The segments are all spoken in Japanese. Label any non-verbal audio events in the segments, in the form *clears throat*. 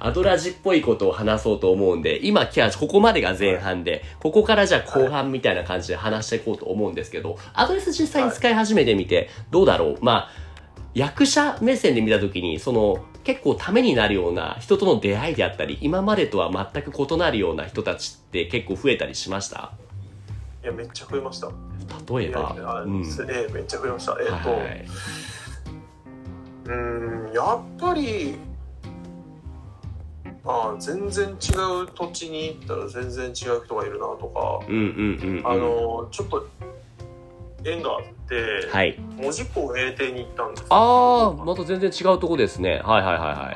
アドラジっぽいことを話そうと思うんで、今、今日ここまでが前半で、ここからじゃあ後半みたいな感じで話していこうと思うんですけど、アドレス実際に使い始めてみて、どうだろう？まあ、役者目線で見たときに、その、結構ためになるような人との出会いであったり、今までとは全く異なるような人たちって結構増えたりしました？いやめっちゃ増えました。例えば。いや、うん。ええめっちゃ増えました。えっ、と、はい。うーんやっぱりあ全然違う土地に行ったら全然違う人がいるなとか、うんうんうん、うん。あ、のちょっと縁があって、はい。門司港永定に行ったんですよあー、また全然違うとこですね。はいはいはいはい。はい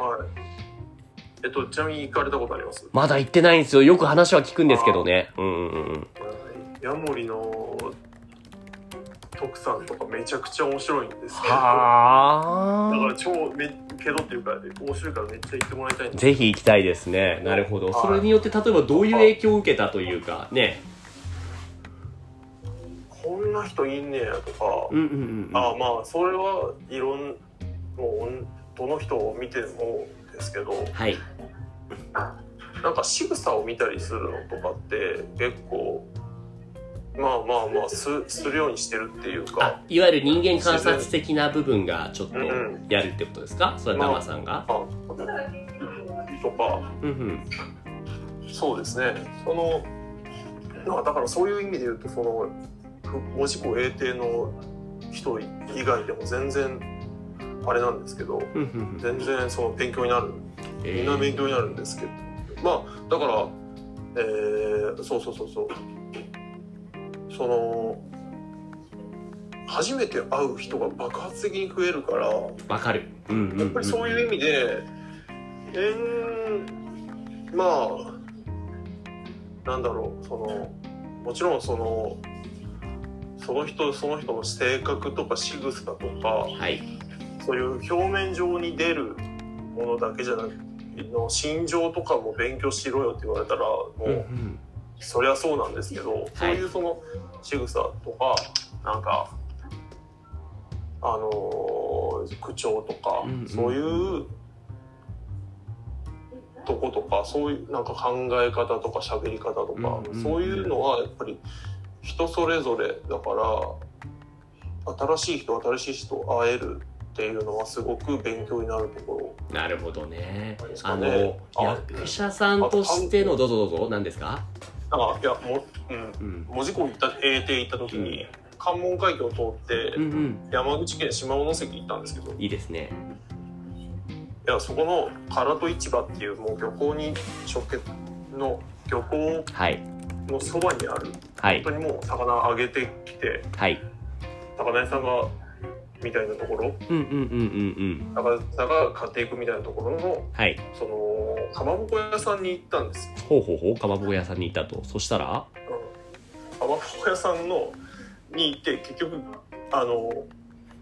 えっとちなみに行かれたことあります？まだ行ってないんですよ。よく話は聞くんですけどね。うんうんうんうん。ヤモリの徳さんとかめちゃくちゃ面白いんですけどだかはら超めけどっていうか面白いからめっちゃ行ってもらいたいぜひ行きたいですね。なるほど。はいそれによって例えばどういう影響を受けたというか、ね。こんな人いんねやとか、うんうんうんうん。あまあそれはいろんもうどの人を見てもですけどはい。なんか仕草を見たりするのとかって結構まあまあまあすするようにしてるっていうあか、いわゆる人間観察的な部分がちょっとうんうん。やるってことですか？それは生さんが？あとかうんうん。そうですね。そのなんかだからそういう意味で言うとそのふ門司港永定の人以外でも全然あれなんですけどうんうんうん。全然その勉強になる。えみんな勉強になるんですけど、まあだからえー、そうそうそうそうその初めて会う人が爆発的に増えるからやわかる。うんうんうん。っぱりそういう意味でえー、まあなんだろうそのもちろんそのその人その人の性格とか仕草とかはい。そういう表面上に出るものだけじゃなくの心情とかも勉強しろよって言われたらもうんう。うんそりゃそうなんですけど、そういうその仕草とかなんかあのー口調とか、うんうんそういうとことかそういうなんか考え方とか喋り方とか、うんうんそういうのはやっぱり人それぞれだから新しい人新しい人と会えるっていうのはすごく勉強になるところ。なるほどね。あの、あ役者さんとしての、どうぞどうぞ、何ですか？かいやもう、うん、うん。門司港行った永定行った時に関門海峡を通ってうんうん。山口県下関行ったんですけどいいいですね。やそこの唐戸市場っていうもう漁港に直結の漁港はい。のそばにあるはい。本当にもう魚揚げてきてはい。魚屋さんがみたいなところうんうんうんうんうん。魚屋さんが買っていくみたいなところのはい。そのかまぼこ屋さんに行ったんですよほうほうほう、かまぼこ屋さんに行ったと。そしたら？うんかまぼこ屋さんのに行って結局あの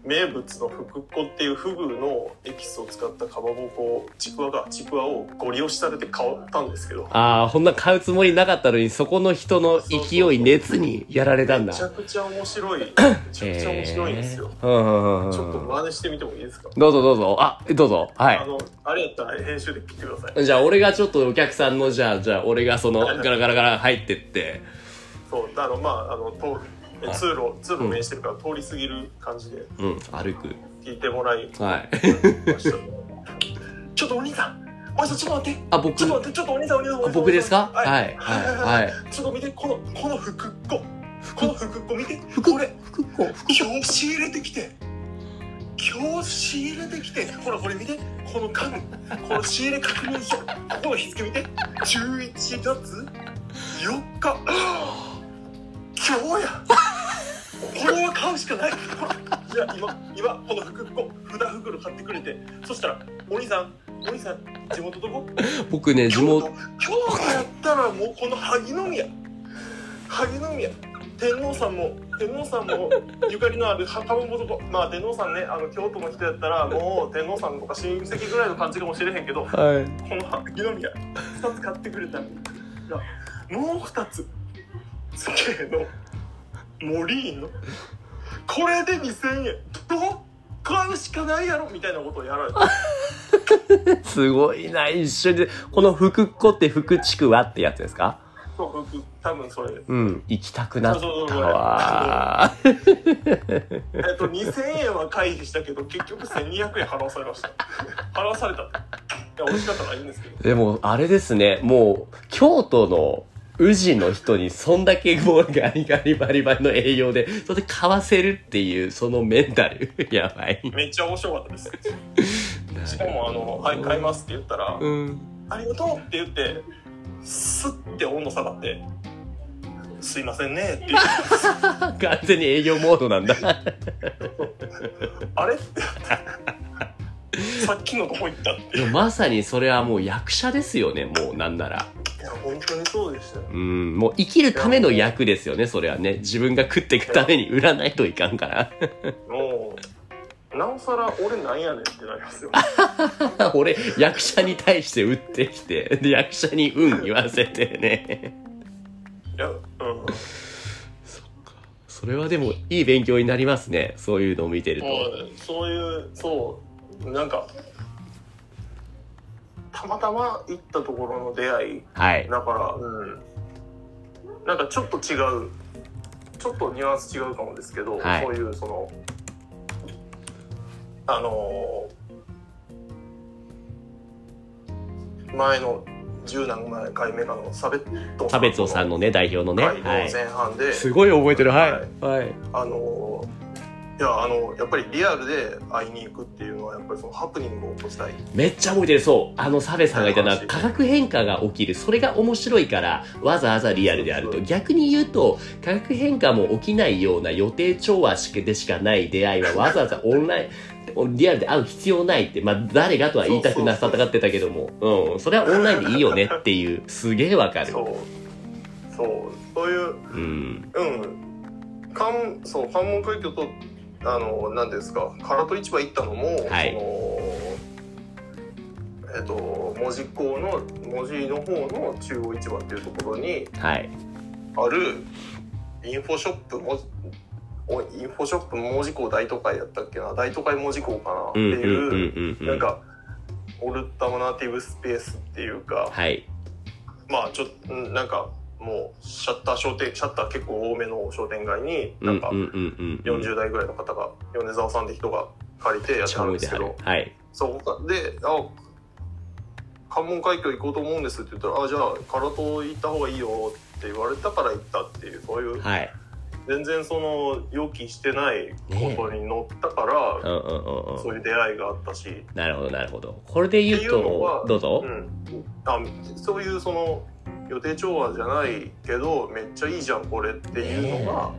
名物のふくっこっていうフグのエキスを使ったかまぼこちくわがちくわをご利用しされて買ったんですけどああ、こんな買うつもりなかったのに、そこの人の勢い、熱にやられたんだめち。ゃくちゃ面白い *clears throat* めちゃくちゃ面白いんですよ、えーうんうんうんちょっとうん。真似してみてもいいですか、どうぞどうぞ。あ、どうぞ。はい。あのあれやったら編集で聞いてくださいじゃあ、俺がちょっとお客さんの、じゃあ、じゃあ、俺がその、ガラガラガラ入ってって、そうあのまああのはい。通路通路面してるから通り過ぎる感じでうん、歩く。聞いてもらいはい。*laughs* ちょっとお兄さん。お兄さんちょっと待って。あ、僕？ちょっと待って。ちょっとお兄さんお兄さんお兄さん。僕ですか？はい。はい。はい。ちょっと見てこのこの福っ子この福っ子見て。服？これ。服こ？今日仕入れてきて。今日仕入れてきて。ほらこれ見て。この家具。この仕入れ確認書。ここの日付見て。11月4日今日や。これは買うしかない。いや今今この福っ子札袋買ってくれて。そしたらお兄さんお兄さん地元どこ？僕ね、地京元。都、京都やったらもうこの萩の宮。萩の宮。天皇さんも天皇さんもゆかりのある墓場もとこ。まあ天皇さんねあの京都の人やったらもう天皇さんとか親戚ぐらいの感じかもしれへんけどこはい。の萩の宮2つ買ってくれた。らもう2つつけの。モリーこれで2000円。どう買うしかないやろみたいなことをやられて *laughs* すごいな、一緒で。この福っ子って福ちくわってやつですか？そう僕多分それ。うん、行きたくなったわ。えっと2000円は回避したけど結局1200円払わされました。払わされた。いや美味しかったからいいんですけど。でも、あれですね、もう、京都の宇治の人にそんだけもうガリガリバリバリの栄養で、それで買わせるっていう、そのメンタル。やばい。めっちゃ面白かったですしかもあの「はい買います」って言ったら「うん。ありがとう」って言ってスッて温度下がって「すいませんね」って言って完全に営業モードなんだ。あれ?」って *laughs* さっきのどこ行ったってでもまさにそれはもう役者ですよね、もうなんなら。いや本当にそうでしたようん、もう生きるための役ですよね、それはね。自分が食っていくために売らないといかんから。もうなおさら俺なんやねんってなりますよ *laughs* 俺、役者に対して売ってきて、で、役者に運言わせてね。いやうんそれはでも、いい勉強になりますね。そういうのを見てると。そういうそうなんかたまたま行ったところの出会いはい。だからうんなんかちょっと違うちょっとニュアンス違うかもですけど、はいそういうそのあのー前の十何回目かのサベット差別夫さんのね、代表のね。はい。前半で、すごい覚えてる。はい。はいはい。あのいやあのやっぱりリアルで会いに行くっていうのはやっぱりそのハプニングを起こしたいめっちゃ覚えてる。そう。あの、サベさんが言ったのは、はい化学変化が起きる。それが面白いから、わざわざリアルであると。逆に言うと、化学変化も起きないような予定調和でしかない出会いは、わざわざオンライン、リアルで会う必要ないって、まあ、誰がとは言いたくなさ戦ってたけども、うん。それはオンラインでいいよねっていう、すげえわかる。そうそうそういううん。うん関そう関門海峡とあの何ですか唐戸市場行ったのも、はいそのえっと門司港の門司の方の中央市場っていうところにはい。あるインフォショップもおインフォショップ門司港大都会やったっけな？大都会門司港かな？っていう。なんかオルタナティブスペースっていうかはい。まあちょっとうんなんかもうシャッター商店シャッター結構多めの商店街にうなんんかうんうんうんうん。40代ぐらいの方が米沢さんって人が借りてやってはるんですけどはい。そうかで「あ関門海峡行こうと思うんです」って言ったら「あじゃあ唐戸行った方がいいよ」って言われたから行ったっていうそういうはい。全然その予期してないことに乗ったから、うんうんうんうん。そういう出会いがあったし、なるほど、なるほど。これで言うと、どうぞう。ん、あそういうその予定調和じゃないけどめっちゃいいじゃんこれっていうのが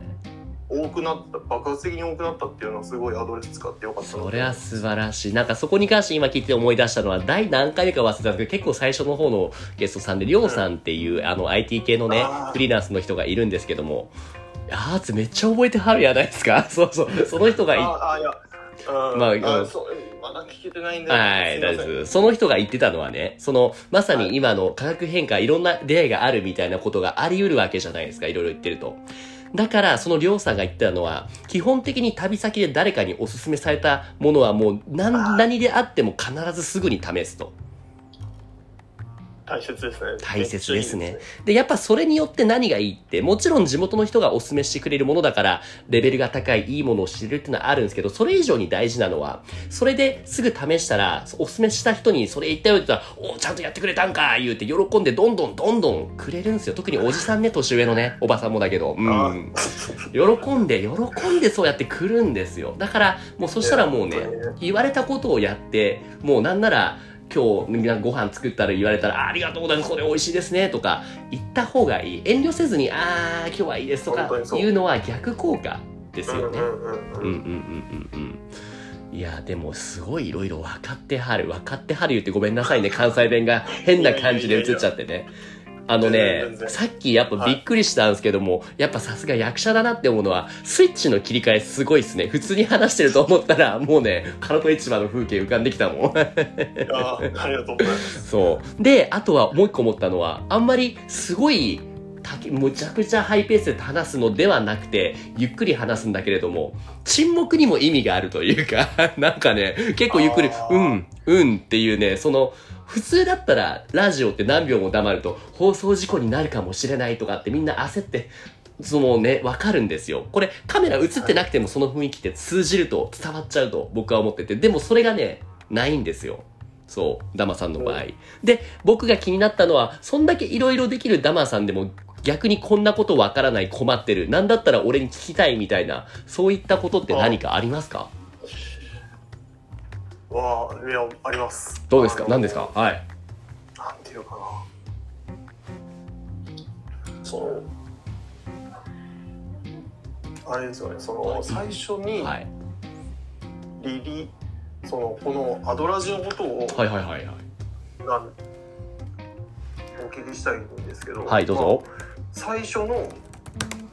多くなった爆発的に多くなったっていうのはすごいアドレス使ってよかったなそれは素晴らしい。なんかそこに関して今聞いて思い出したのは、第何回目か忘れたんですけど、結構最初の方のゲストさんで、りょうさんっていう、あの IT 系のねフリーランスの人がいるんですけども、あーつめっちゃ覚えてはるやないですか。*laughs* そうそう。その人がいああいや、うん、まああうんそうまだ聞けてないんではい、大丈夫。その人が言ってたのはね、その、まさに今の化学変化、いろんな出会いがあるみたいなことがあり得るわけじゃないですか、いろいろ言ってると。だから、そのりょうさんが言ってたのは、基本的に旅先で誰かにおすすめされたものはもう何、何であっても必ずすぐに試すと。大切ですね大切ですねでやっぱそれによって何がいいって、もちろん地元の人がお勧めしてくれるものだから、レベルが高い、いいものを知れるっていうのはあるんですけど、それ以上に大事なのは、それですぐ試したら、お勧めした人にそれ言ったよって言ったら、おちゃんとやってくれたんか言うて喜んでどんどんどんどんくれるんですよ。特におじさんね、年上のね、おばさんもだけど。うん。喜んで、喜んでそうやって来るんですよ。だから、もうそしたらもうね、言われたことをやって、もうなんなら、今日なんかご飯作ったら言われたら、ありがとうございます、これ美味しいですね、とか言った方がいい。遠慮せずに、あー、今日はいいですとかいうのは逆効果ですよね。うんうんうんうん。いや、でもすごいいろいろ分かってはる。分かってはる言ってごめんなさいね、関西弁が変な感じで映っちゃってね。いやいやいやいや然全、然さっきやっぱびっくりしたんですけども、やっぱさすが役者だなって思うのは、スイッチの切り替えすごいっすね。普通に話してると思ったら、もうね、カラト市場の風景浮かんできたもん。あーありがとうございますそう。で、あとはもう一個思ったのは、あんまりすごいむちゃくちゃハイペースで話すのではなくて、ゆっくり話すんだけれども、沈黙にも意味があるというか、*laughs* なんかね、結構ゆっくりうん、うんっていうね、その、普通だったら、ラジオって何秒も黙ると、放送事故になるかもしれないとかってみんな焦って、そのね、わかるんですよ。これ、カメラ映ってなくてもその雰囲気って通じると、伝わっちゃうと僕は思ってて、でもそれがね、ないんですよ。そう、ダマさんの場合。で、僕が気になったのは、そんだけ色々できるダマさんでも、逆にこんなことわからない困ってる。なんだったら俺に聞きたいみたいな、そういったことって何かありますか？わあいやありますどうですか？何ですか？はい。なんていうかなそのあれですよねその最初にはい。リリそのこのアドラジのことをはいはいはいはい。なんお聞きしたいんですけどはい、どうぞ。まあ最初の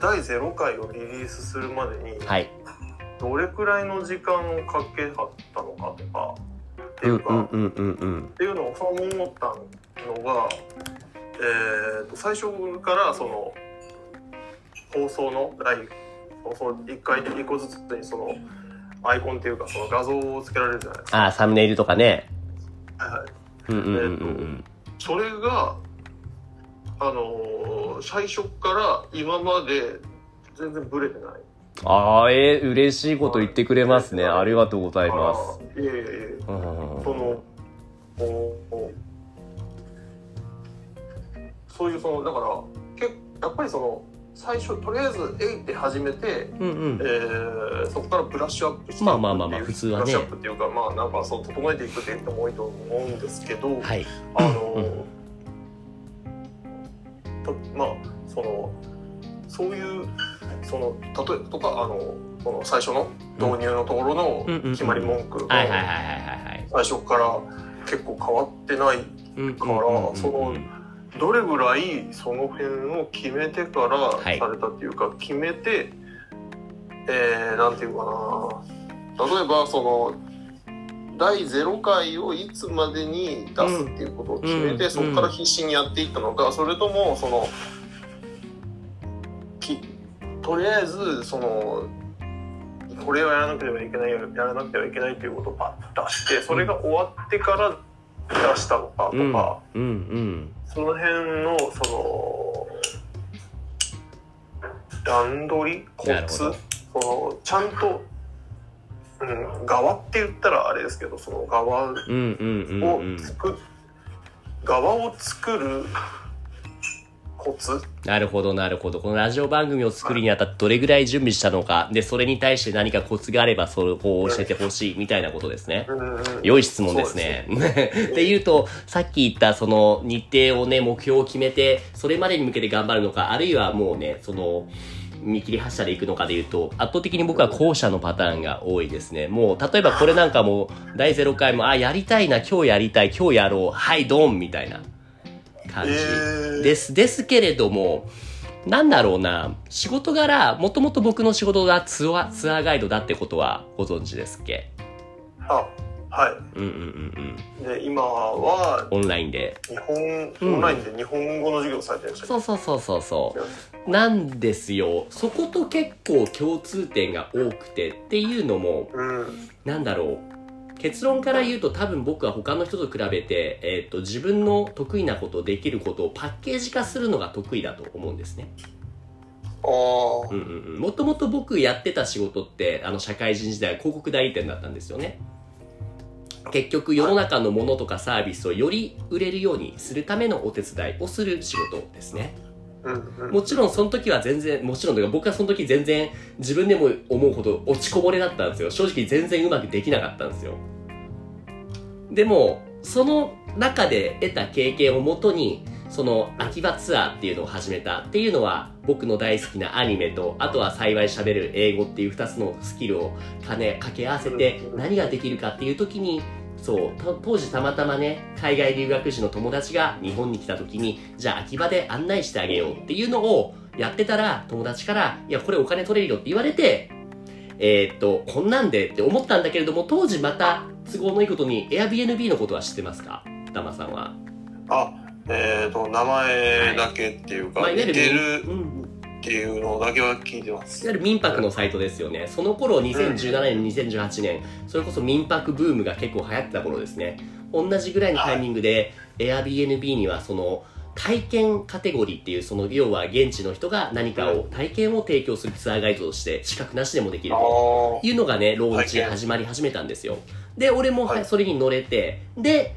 第0回をリリースするまでにはい。どれくらいの時間をかけはったのかとかってうんいうか、うんうんうんうん。っていうのをそう思ったのが、えー、と最初からその放送の第放送1回で1個ずつにそのアイコンっていうかその画像をつけられるじゃないですか。あー、サムネイルとかね。はいはい、うんうんうんうんそれがあのー最初から今まで全然ブレてない。ああ、えー、嬉しいこと言ってくれますね。ありがとうございます。いえいえそのそういうそのだからけやっぱりその最初とりあえず「えい」って始めて、うんうんえ。ーそこからブラッシュアップしてまあまあまあまあ普通はねブラッシュアップっていうかまあなんかそう整えていくっていう人も多いと思うんですけど、はい。あの、うんとまあそのそういうその例えばとかあのこの最初の導入のところの決まり文句がはいはいはいはいはい最初から結構変わってないはい。からそのどれぐらいその辺を決めてからはい。されたっていうか、決めてえー、なんていうかな。例えばその第0回をいつまでに出すっていうことを決めて、うんそこから必死にやっていったのかそれともそのきとりあえずそのこれをやらなければいけないやらなくてはいけないっていうことをパッと出してそれが終わってから出したのかとうんか。うんうん。その辺のその段取りコツそのちゃんと、うん、側って言ったらあれですけどその側うんうんうんをうん。作、側を作るコツ？なるほど、なるほど。このラジオ番組を作るにあたってどれぐらい準備したのか、で、それに対して何かコツがあれば、それを教えてほしい、みたいなことですね。良い質問ですね。っていうと、さっき言ったその日程をね、目標を決めて、それまでに向けて頑張るのか、あるいはもうね、その、見切り発車で行くのかで言うと、圧倒的に僕は後者のパターンが多いですね。もう、例えばこれなんかも、第0回も、あ、やりたいな、今日やりたい、今日やろう、はい、ドンみたいな感じ。えーです。ですけれども、なんだろうな、仕事柄、もともと僕の仕事がツアー、ツアーガイドだってことはご存知ですっけ？あはうんうんうんうん。いで今はオンラインで。日本うんオンラインで日本語の授業されてるんですそうそうそうそうそう。なんですよ。そこと結構共通点が多くてっていうのも、うんなんだろう。結論から言うと多分僕は他の人と比べて、えっ、と、自分の得意なこと、できることをパッケージ化するのが得意だと思うんですね。ああうんうんうん。もともと僕やってた仕事って、あの、社会人時代は広告代理店だったんですよね。結局世の中のものとかサービスをより売れるようにするためのお手伝いをする仕事ですね。うんうんもちろんその時は全然、もちろんというか僕はその時全然自分でも思うほど落ちこぼれだったんですよ。正直全然うまくできなかったんですよ。でも、その中で得た経験をもとに、その秋葉ツアーっていうのを始めたっていうのは僕の大好きなアニメとあとは幸い喋る英語っていう二つのスキルを兼ね掛け合わせて何ができるかっていう時にそうと当時たまたまね海外留学時の友達が日本に来た時にじゃあ秋葉で案内してあげようっていうのをやってたら友達からいやこれお金取れるよって言われてえーっとこんなんでって思ったんだけれども当時また都合のいいことに Airbnb のことは知ってますか？ダマさんはあえっ、と、名前だけっていうか、まあ、いわゆる似てるうんっていうのだけは聞いてます。いわゆる民泊のサイトですよね。その頃2017年、2018年、それこそ民泊ブームが結構流行ってた頃ですね。同じぐらいのタイミングで、Airbnb にはその体験カテゴリーっていう、その要は現地の人が何かを、体験を提供するツアーガイドとして資格なしでもできるあとあ。いうのがね、ローンチ始まり始めたんですよ。で、俺もはいそれに乗れて、で、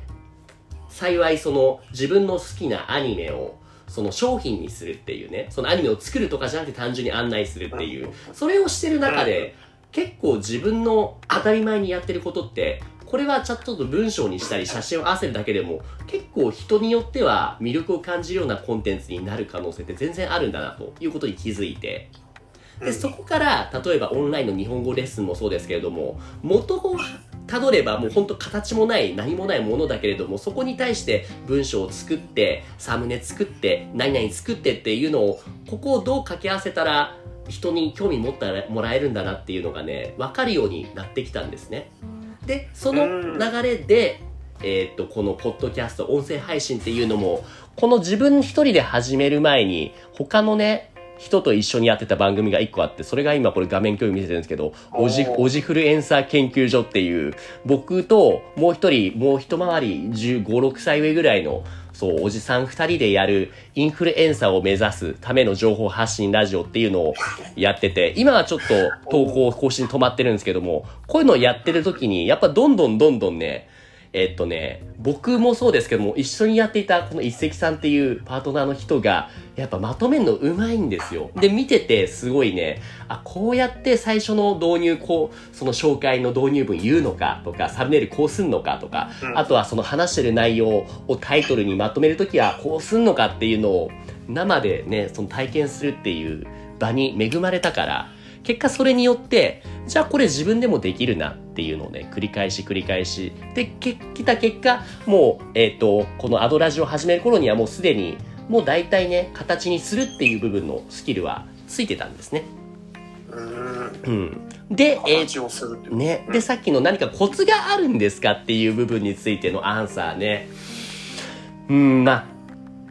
幸いその自分の好きなアニメをその商品にするっていうね、そのアニメを作るとかじゃなくて単純に案内するっていう、それをしてる中で、結構自分の当たり前にやってることって、これはちょっと文章にしたり写真を合わせるだけでも、結構人によっては魅力を感じるようなコンテンツになる可能性って全然あるんだなということに気づいて、で、そこから、例えばオンラインの日本語レッスンもそうですけれども、元をたどればもう本当形もない、何もないものだけれども、そこに対して文章を作って、サムネ作って、何々作ってっていうのを、ここをどう掛け合わせたら、人に興味持ってもらえるんだなっていうのがね、わかるようになってきたんですね。で、その流れで、えーっと、このポッドキャスト、音声配信っていうのも、この自分一人で始める前に、他のね、人と一緒にやってた番組が一個あって、それが今これ画面共有見せてるんですけど、おじ、おじフルエンサー研究所っていう、僕ともう一人、もう一回り15、6歳上ぐらいの、そう、おじさん二人でやるインフルエンサーを目指すための情報発信ラジオっていうのをやってて、今はちょっと投稿更新止まってるんですけども、こういうのをやってる時に、やっぱどんどんどんどんね、えっとね、僕もそうですけども、一緒にやっていたこの一石さんっていうパートナーの人が、やっぱまとめるのうまいんですよ。で、見ててすごいね、あ、こうやって最初の導入、こう、その紹介の導入文言うのかとか、サムネイルこうすんのかとか、うんあとはその話してる内容をタイトルにまとめるときはこうすんのかっていうのを生でね、その体験するっていう場に恵まれたから、結果それによって、じゃあこれ自分でもできるなっていうのをね、繰り返し繰り返し。で、け来た結果、もう、えっ、と、このアドラジを始める頃にはもうすでに、もう大体ね、形にするっていう部分のスキルはついてたんですね。うーん。うん。で、えー。ね。で、さっきの何かコツがあるんですかっていう部分についてのアンサーね。うん、まあ、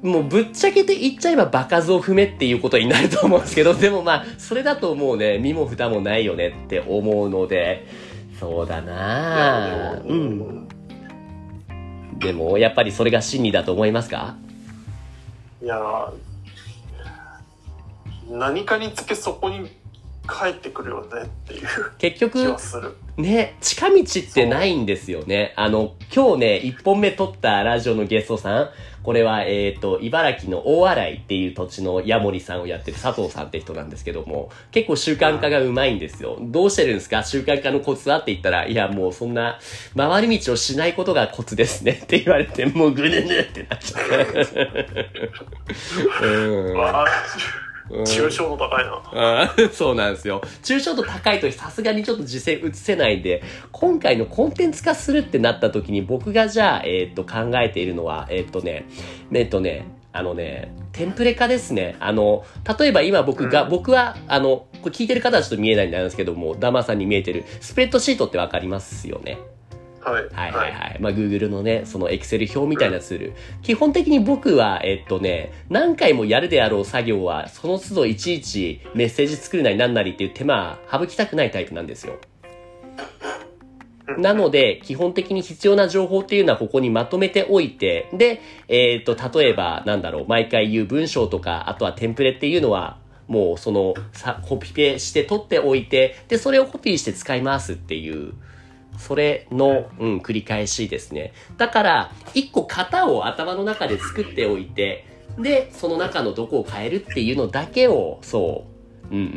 もうぶっちゃけて言っちゃえば場数を踏めっていうことになると思うんですけど、でもまあ、それだともうね、身も蓋もないよねって思うので、そうだな。うん。でも、やっぱりそれが真理だと思いますか？いやー何かにつけそこに帰ってくるよねっていう気結局は、する。ね、近道ってないんですよね。あの、今日ね、一本目撮ったラジオのゲストさん、これは、えっ、と、茨城の大洗っていう土地のヤモリさんをやってる佐藤さんって人なんですけども、結構習慣化がうまいんですよ。どうしてるんですか？習慣化のコツは？って言ったら、いや、もうそんな、回り道をしないことがコツですねって言われて、もうぐぬぬってなっちゃう。*laughs* うん抽象度高いな。*laughs* そうなんですよ。抽象度高いとさすがにちょっと実践移せないんで、今回のコンテンツ化するってなった時に僕がじゃあ、えっ、と、考えているのは、えっ、とね、えっ、とね、あのね、テンプレ化ですね。あの、例えば今僕が、うん僕は、あの、これ聞いてる方はちょっと見えないんですけども、ダマさんに見えてる、スプレッドシートってわかりますよね？はい。はいはいはい。まあ、Google のね、その Excel 表みたいなツール。基本的に僕は、えっとね、何回もやるであろう作業は、その都度いちいちメッセージ作るなりなんなりっていう手間、省きたくないタイプなんですよ。なので、基本的に必要な情報っていうのはここにまとめておいて、で、えっと、例えば、なんだろう、毎回言う文章とか、あとはテンプレっていうのは、もうその、さ、コピペして取っておいて、で、それをコピーして使い回すっていう、それの、うん、繰り返しですね。だから、一個型を頭の中で作っておいて、で、その中のどこを変えるっていうのだけを、そう、うんうんうんう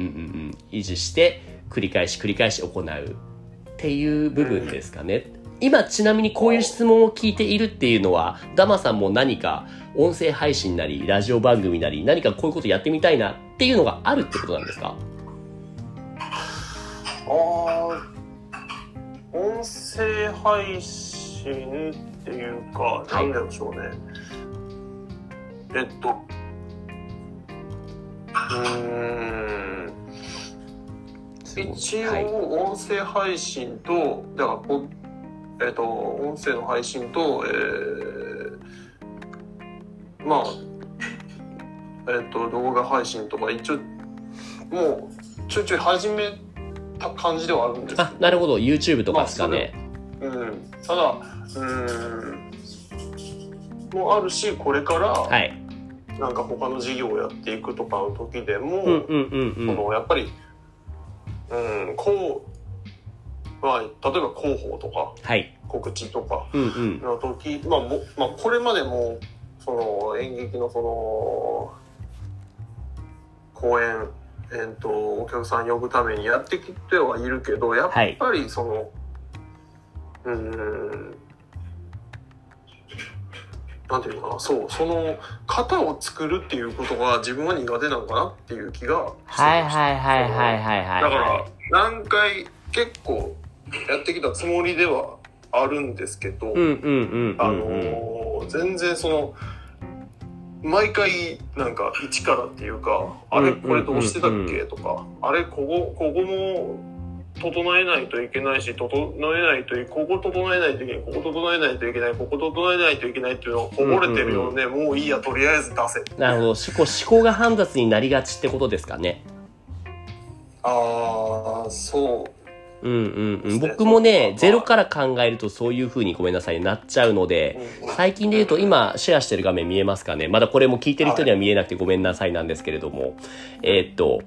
ん、維持して、繰り返し繰り返し行うっていう部分ですかね。今ちなみにこういう質問を聞いているっていうのは、ダマさんも何か音声配信なり、ラジオ番組なり、何かこういうことやってみたいなっていうのがあるってことなんですか？あー音声配信っていうか、い。なんでしょうね。えっと、うーん、一はい。応音声配信と、だからポえっと、音声の配信と、えーまあえっ、と動画配信とか一応もうちょいちょい始めた感じではあるんですあ、なるほど。YouTube とかですかね。うん、ただうんもうあるしこれからはい。なんか他の事業をやっていくとかの時でも、うんうんうんうそん。のやっぱりうんこう、まあ、例えば広報とかはい。告知とかうんうん。の時、まあもまあ、これまでもその演劇のその公演、えー、とお客さん呼ぶためにやってきてはいるけどやっはいぱりその、うーんなんていうのかなそうその型を作るっていうことが自分は苦手なのかなっていう気がはいはいはいはいはいはい。だから何回結構やってきたつもりではあるんですけど、うんうんうんあの全然その毎回なんか一からっていうか、あれこれどうしてたっけ？とか、あれここここも整えないといけないし整えないといここ整えないといけないここ整えないといけないここ整えないといけないっていうのがこぼれてるよね、もういいやとりあえず出せなるほど。思考、思考が煩雑になりがちってことですかね？ああそううんうんうん。僕もね、ゼロから考えるとそういう風にごめんなさい、なっちゃうので、最近で言うと今シェアしてる画面見えますかね。まだこれも聞いてる人には見えなくてごめんなさいなんですけれども、えーっと、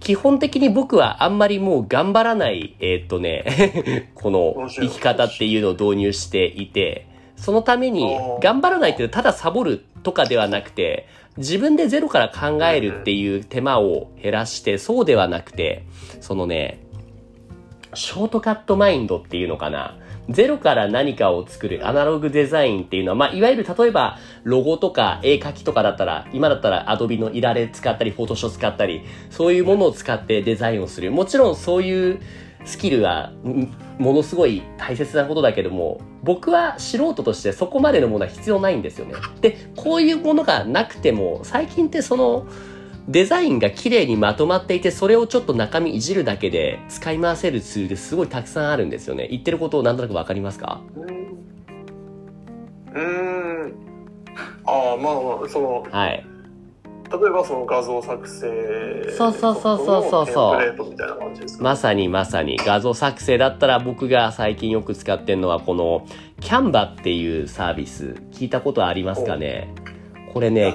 基本的に僕はあんまりもう頑張らない、えーっとね、*laughs* この生き方っていうのを導入していて、そのために頑張らないっていうただサボるとかではなくて、自分でゼロから考えるっていう手間を減らして、そうではなくて、そのね、ショートカットマインドっていうのかな。ゼロから何かを作るアナログデザインっていうのは、まあ、いわゆる例えば、ロゴとか絵描きとかだったら、今だったら Adobe のイラレ使ったり、フォトショー使ったり、そういうものを使ってデザインをする。もちろんそういうスキルは、ものすごい大切なことだけども、僕は素人としてそこまでのものは必要ないんですよね。で、こういうものがなくても、最近ってその、デザインが綺麗にまとまっていて、それをちょっと中身いじるだけで使い回せるツールすごいたくさんあるんですよね。言ってることをなんとなくわかりますか？うーん。ああまあまあそのはい。例えばその画像作成そうそうそうそうそうそうのテンプレートみたいな感じですか、まさにまさに。画像作成だったら僕が最近よく使ってるのはこのキャンバっていうサービス。聞いたことありますかね？これね、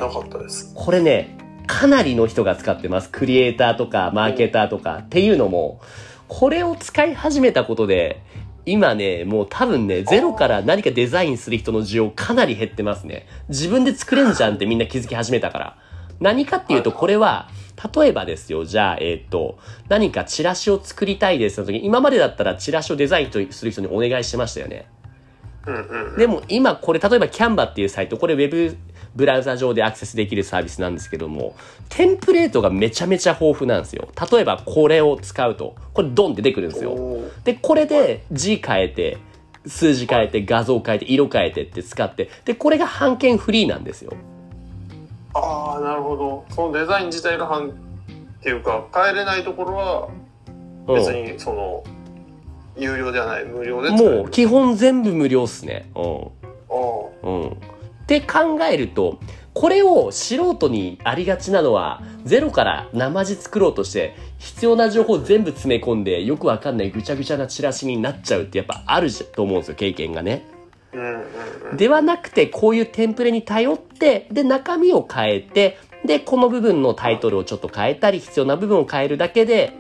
これね、かなりの人が使ってます。クリエイターとか、マーケターとか。っていうのも、これを使い始めたことで、今ね、もう多分ね、ゼロから何かデザインする人の需要かなり減ってますね。自分で作れんじゃんってみんな気づき始めたから。何かっていうと、これは、例えばですよ、じゃあ、えっ、と、何かチラシを作りたいですの時、今までだったらチラシをデザインする人にお願いしてましたよね。でも今これ例えばキャンバっていうサイト、これウェブブラウザ上でアクセスできるサービスなんですけども、テンプレートがめちゃめちゃ豊富なんですよ。例えばこれを使うと、これドンって出てくるんですよ。で、これで字変えて、数字変えて、画像変えて、色変えてって使って、で、これが版権フリーなんですよ。ああなるほどそのデザイン自体が半っていうか変えれないところはうん別にその、有料ではない無料でもう基本全部無料っすね。うん。あうん。って考えると、これを素人にありがちなのは、ゼロから生地作ろうとして、必要な情報を全部詰め込んで、よくわかんないぐちゃぐちゃなチラシになっちゃうってやっぱあると思うんですよ、経験がね。ではなくて、こういうテンプレに頼って、で、中身を変えて、で、この部分のタイトルをちょっと変えたり、必要な部分を変えるだけで、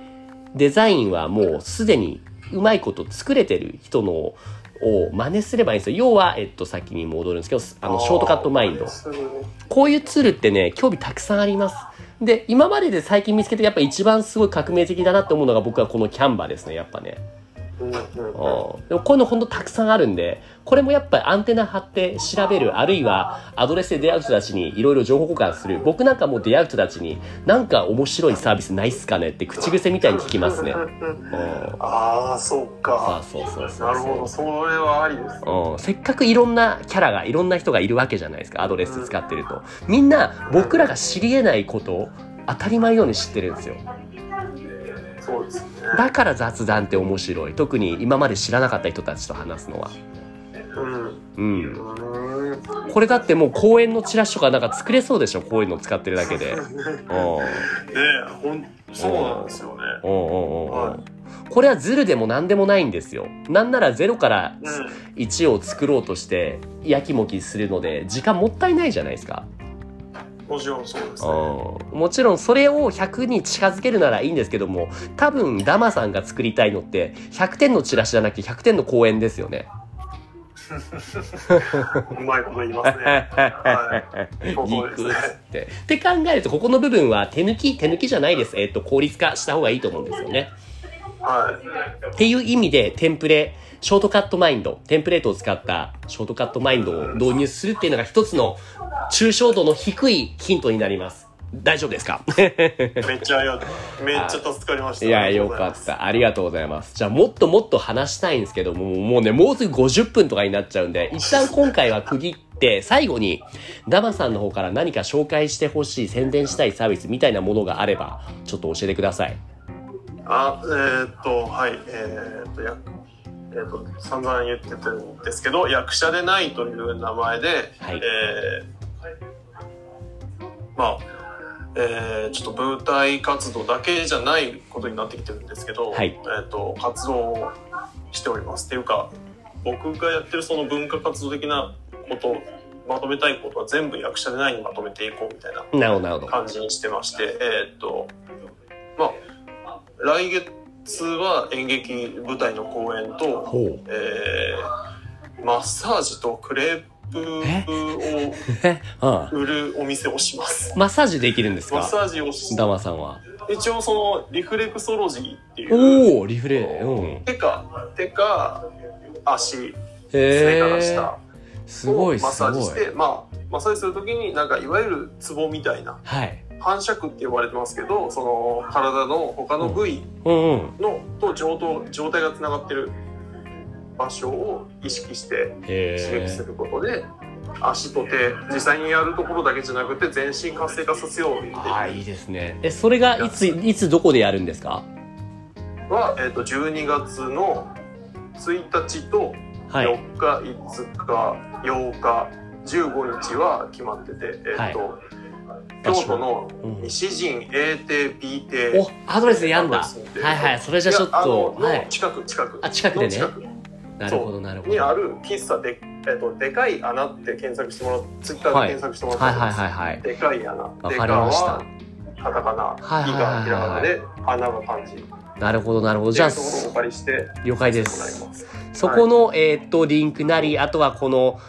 デザインはもうすでにうまいこと作れてる人のを真似すればいいんですよ。要は、えっと、先に戻るんですけど、あの、ショートカットマインド。こういうツールってね、興味たくさんあります。で、今までで最近見つけてやっぱ一番すごい革命的だなって思うのが僕はこのキャンバーですね、やっぱね。うん。でもこういうのほんとたくさんあるんで、これもやっぱりアンテナ張って調べる、あるいはアドレスで出会う人たちにいろいろ情報交換する。僕なんかもう出会う人たちに、なんか面白いサービスないっすかねって口癖みたいに聞きますね。うん。ああそうか。そうそうそうそうなるほどそれはありですうん、せっかくいろんなキャラがいろんな人がいるわけじゃないですかアドレス使ってると。みんな僕らが知り得ないことを当たり前のように知ってるんですよ。そうですね。だから雑談って面白い。特に今まで知らなかった人たちと話すのはうん。これだってもう公園のチラシとかなんか作れそうでしょ？こういうの使ってるだけで。うん。ねえ、ほん、そうなんですよね。うんうんうんうはん。これはズルでも何でもないんですよ。なんならゼロからうん。1を作ろうとして、やきもきするので、時間もったいないじゃないですか。もちろんそうですね。うんもちろんそれを100に近づけるならいいんですけども、多分ダマさんが作りたいのって、100点のチラシじゃなくて100点の公演ですよね。*laughs* うまいこと言いますね。*laughs* はい。そうそうですねって。って考えると、ここの部分は手抜き、手抜きじゃないです。えっと、効率化した方がいいと思うんですよね。はい。っていう意味で、テンプレ、ショートカットマインド、テンプレートを使ったショートカットマインドを導入するっていうのが一つの抽象度の低いヒントになります。大丈夫ですか？めっちゃありがとう。めっちゃ助かりました。いや、よかっ。た。ありがとうございます。じゃあ、もっともっと話したいんですけども、もうね、もうすぐ50分とかになっちゃうんで、一旦今回は区切って、最後に、ダマさんの方から何か紹介してほしい、宣伝したいサービスみたいなものがあれば、ちょっと教えてください。あ、えーっと、はい。えーっと、や、えーっと、散々言ってたんですけど、役者でないという名前で、はいえーまあ、えーちょっと舞台活動だけじゃないことになってきてるんですけど、はいえと、活動をしております。っていうか、僕がやってるその文化活動的なこと、まとめたいことは全部役者でないにまとめていこうみたいな。感じにしてまして、えーっと、まあ、来月は演劇舞台の公演と。えーマッサージとクレープをえ、ああ売るお店をします。マッサージできるんですか？マッサージをしダマさんは。一応そのリフレクソロジーっていう、おおリフレ。うん。手か、手か、足、へ背からえ。下すごい、をマッ。サージして、まあ、マッサージするときになんかいわゆるツボみたいな、はい。反射区って呼ばれてますけど、その体の他の部位、うんうん。のと状と状態がつながってる場所を意識してへ刺激すえ。ることで、足と手実際にやるところだけじゃなくて全身活性化させようああ、いいですね。え、それがいつ、いつどこでやるんですか？は、えー、と12月の1日とはい。4日、5日8日15日は決まってて、えーと京都のうん西陣 A 亭 B 亭お、アドレスやんだ。はいはい。それじゃちょっと、のはい。近く近くあ近くでねなるほど、なるほど。にある喫茶で、えっと、でかい穴って検索してもらう、ツイッターで検索してもらったはいはいらいはいはい。でかい穴。わかりましたでかはカタカナ、はいはいはいはいイがひらがなで、穴が漢字。なるほど、なるほど。じゃあ了解です。そこの、えーっと、リンクなり、あとはこの、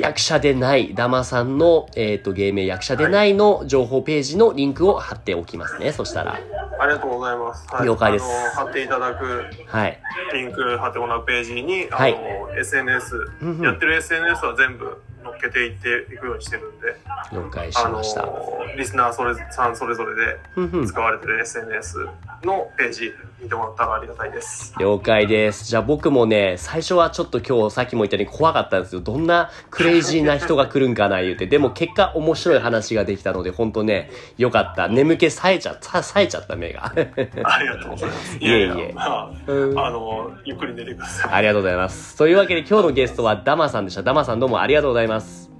役者でない、ダマさんの、えーっと、芸名役者でないの情報ページのリンクを貼っておきますね。そしたら。ありがとうございます。はい了解です貼っていただく、はい。リンク貼ってもらうページに、あの、はい SNS、やってる SNS は全部載っけていっていくようにしてるんで、了解しました。、リスナーそれさんそれぞれで使われてる SNS のページ見てもらったらありがたいです。了解です。じゃあ僕もね、最初はちょっと今日さっきも言ったように怖かったんですよ。どんなクレイジーな人が来るんかな言うて。でも結果面白い話ができたので、ほんとね、よかった。眠気冴えちゃった、冴えちゃった目が。ありがとうございます。い *laughs* えいえまうんあ、あの、ゆっくり寝てください。ありがとうございます。というわけで今日のゲストはダマさんでした。ダマさんどうもありがとうございます。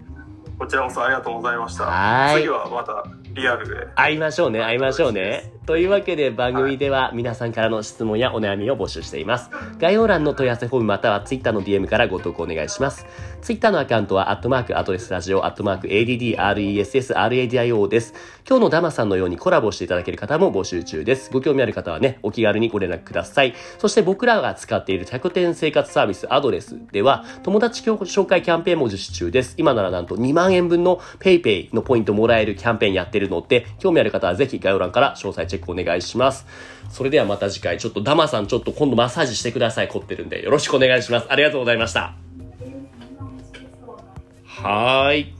こちらこそありがとうございました。はーい次はまたリアルで。会いましょうね、会いましょうね。というわけで番組では皆さんからの質問やお悩みを募集しています。概要欄の問い合わせフォームまたは Twitter の DM からご投稿お願いします。Twitter のアカウントは、アットマーク、アドレスラジオ、アットマーク、ADDRESSRADIO です。今日のダマさんのようにコラボしていただける方も募集中です。ご興味ある方はね、お気軽にご連絡ください。そして僕らが使っている100点生活サービスアドレスでは、友達紹介キャンペーンも実施中です。今ならなんと2万円分の PayPay のポイントもらえるキャンペーンやってるので、興味ある方はぜひ概要欄から詳細チェお願いします。それではまた次回、ちょっとダマさんちょっと今度マッサージしてください。凝ってるんで。よろしくお願いします。ありがとうございました。はーい。